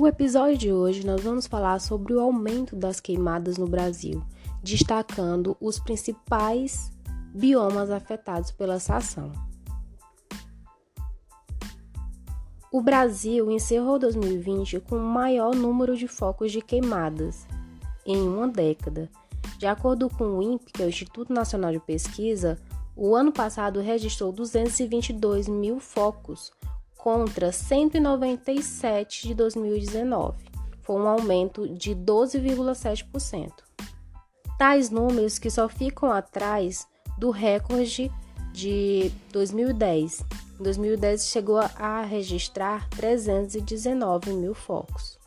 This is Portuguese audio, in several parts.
No episódio de hoje, nós vamos falar sobre o aumento das queimadas no Brasil, destacando os principais biomas afetados pela essa ação. O Brasil encerrou 2020 com o maior número de focos de queimadas em uma década. De acordo com o INPE, que é o Instituto Nacional de Pesquisa, o ano passado registrou 222 mil focos contra 197 de 2019. Foi um aumento de 12,7%. Tais números que só ficam atrás do recorde de 2010. Em 2010 chegou a registrar 319 mil focos.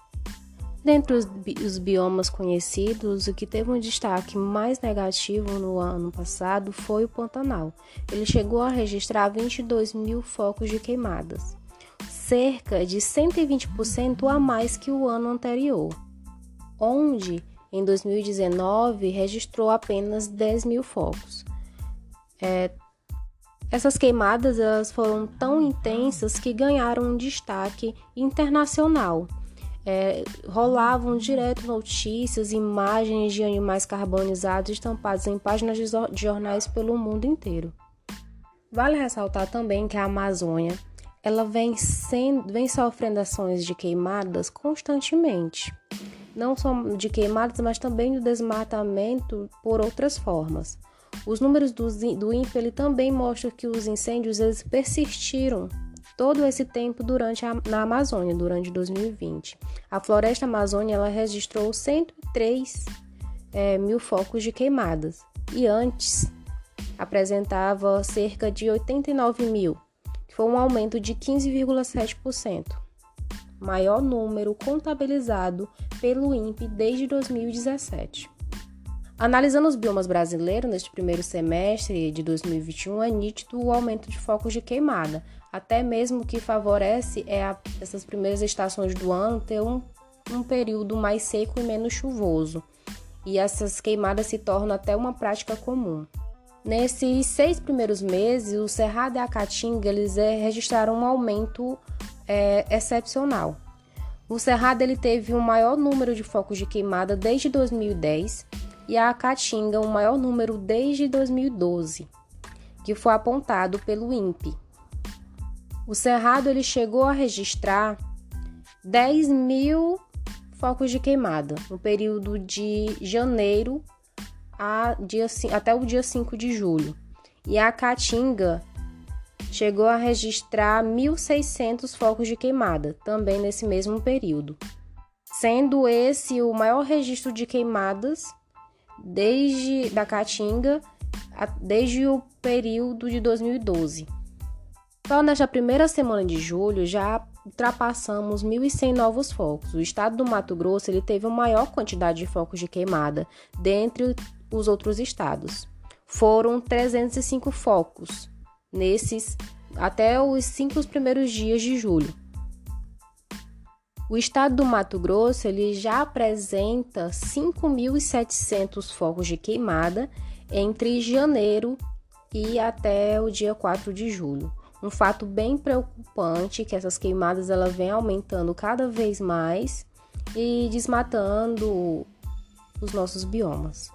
Dentre os, os biomas conhecidos, o que teve um destaque mais negativo no ano passado foi o Pantanal. Ele chegou a registrar 22 mil focos de queimadas, cerca de 120% a mais que o ano anterior, onde em 2019 registrou apenas 10 mil focos. É, essas queimadas elas foram tão intensas que ganharam um destaque internacional é, rolavam direto notícias, imagens de animais carbonizados estampados em páginas de jornais pelo mundo inteiro. Vale ressaltar também que a Amazônia ela vem, sendo, vem sofrendo ações de queimadas constantemente. Não só de queimadas, mas também do desmatamento por outras formas. Os números do, do INPE também mostram que os incêndios eles persistiram todo esse tempo durante a, na Amazônia, durante 2020. A floresta amazônica ela registrou 103 é, mil focos de queimadas e antes apresentava cerca de 89 mil, foi um aumento de 15,7%, maior número contabilizado pelo INPE desde 2017. Analisando os biomas brasileiros neste primeiro semestre de 2021, é nítido o aumento de focos de queimada, até mesmo que favorece é a, essas primeiras estações do ano ter um, um período mais seco e menos chuvoso. E essas queimadas se tornam até uma prática comum. Nesses seis primeiros meses, o Cerrado e a Caatinga eles é, registraram um aumento é, excepcional. O Cerrado ele teve o um maior número de focos de queimada desde 2010 e a Caatinga o um maior número desde 2012, que foi apontado pelo INPE. O Cerrado ele chegou a registrar 10 mil focos de queimada no período de janeiro a dia, até o dia 5 de julho. E a Caatinga chegou a registrar 1.600 focos de queimada, também nesse mesmo período. Sendo esse o maior registro de queimadas desde da Caatinga desde o período de 2012. Só nesta primeira semana de julho já ultrapassamos 1.100 novos focos. O estado do Mato Grosso ele teve a maior quantidade de focos de queimada dentre os outros estados. Foram 305 focos nesses até os cinco primeiros dias de julho. O estado do Mato Grosso ele já apresenta 5.700 focos de queimada entre janeiro e até o dia 4 de julho um fato bem preocupante que essas queimadas ela vem aumentando cada vez mais e desmatando os nossos biomas.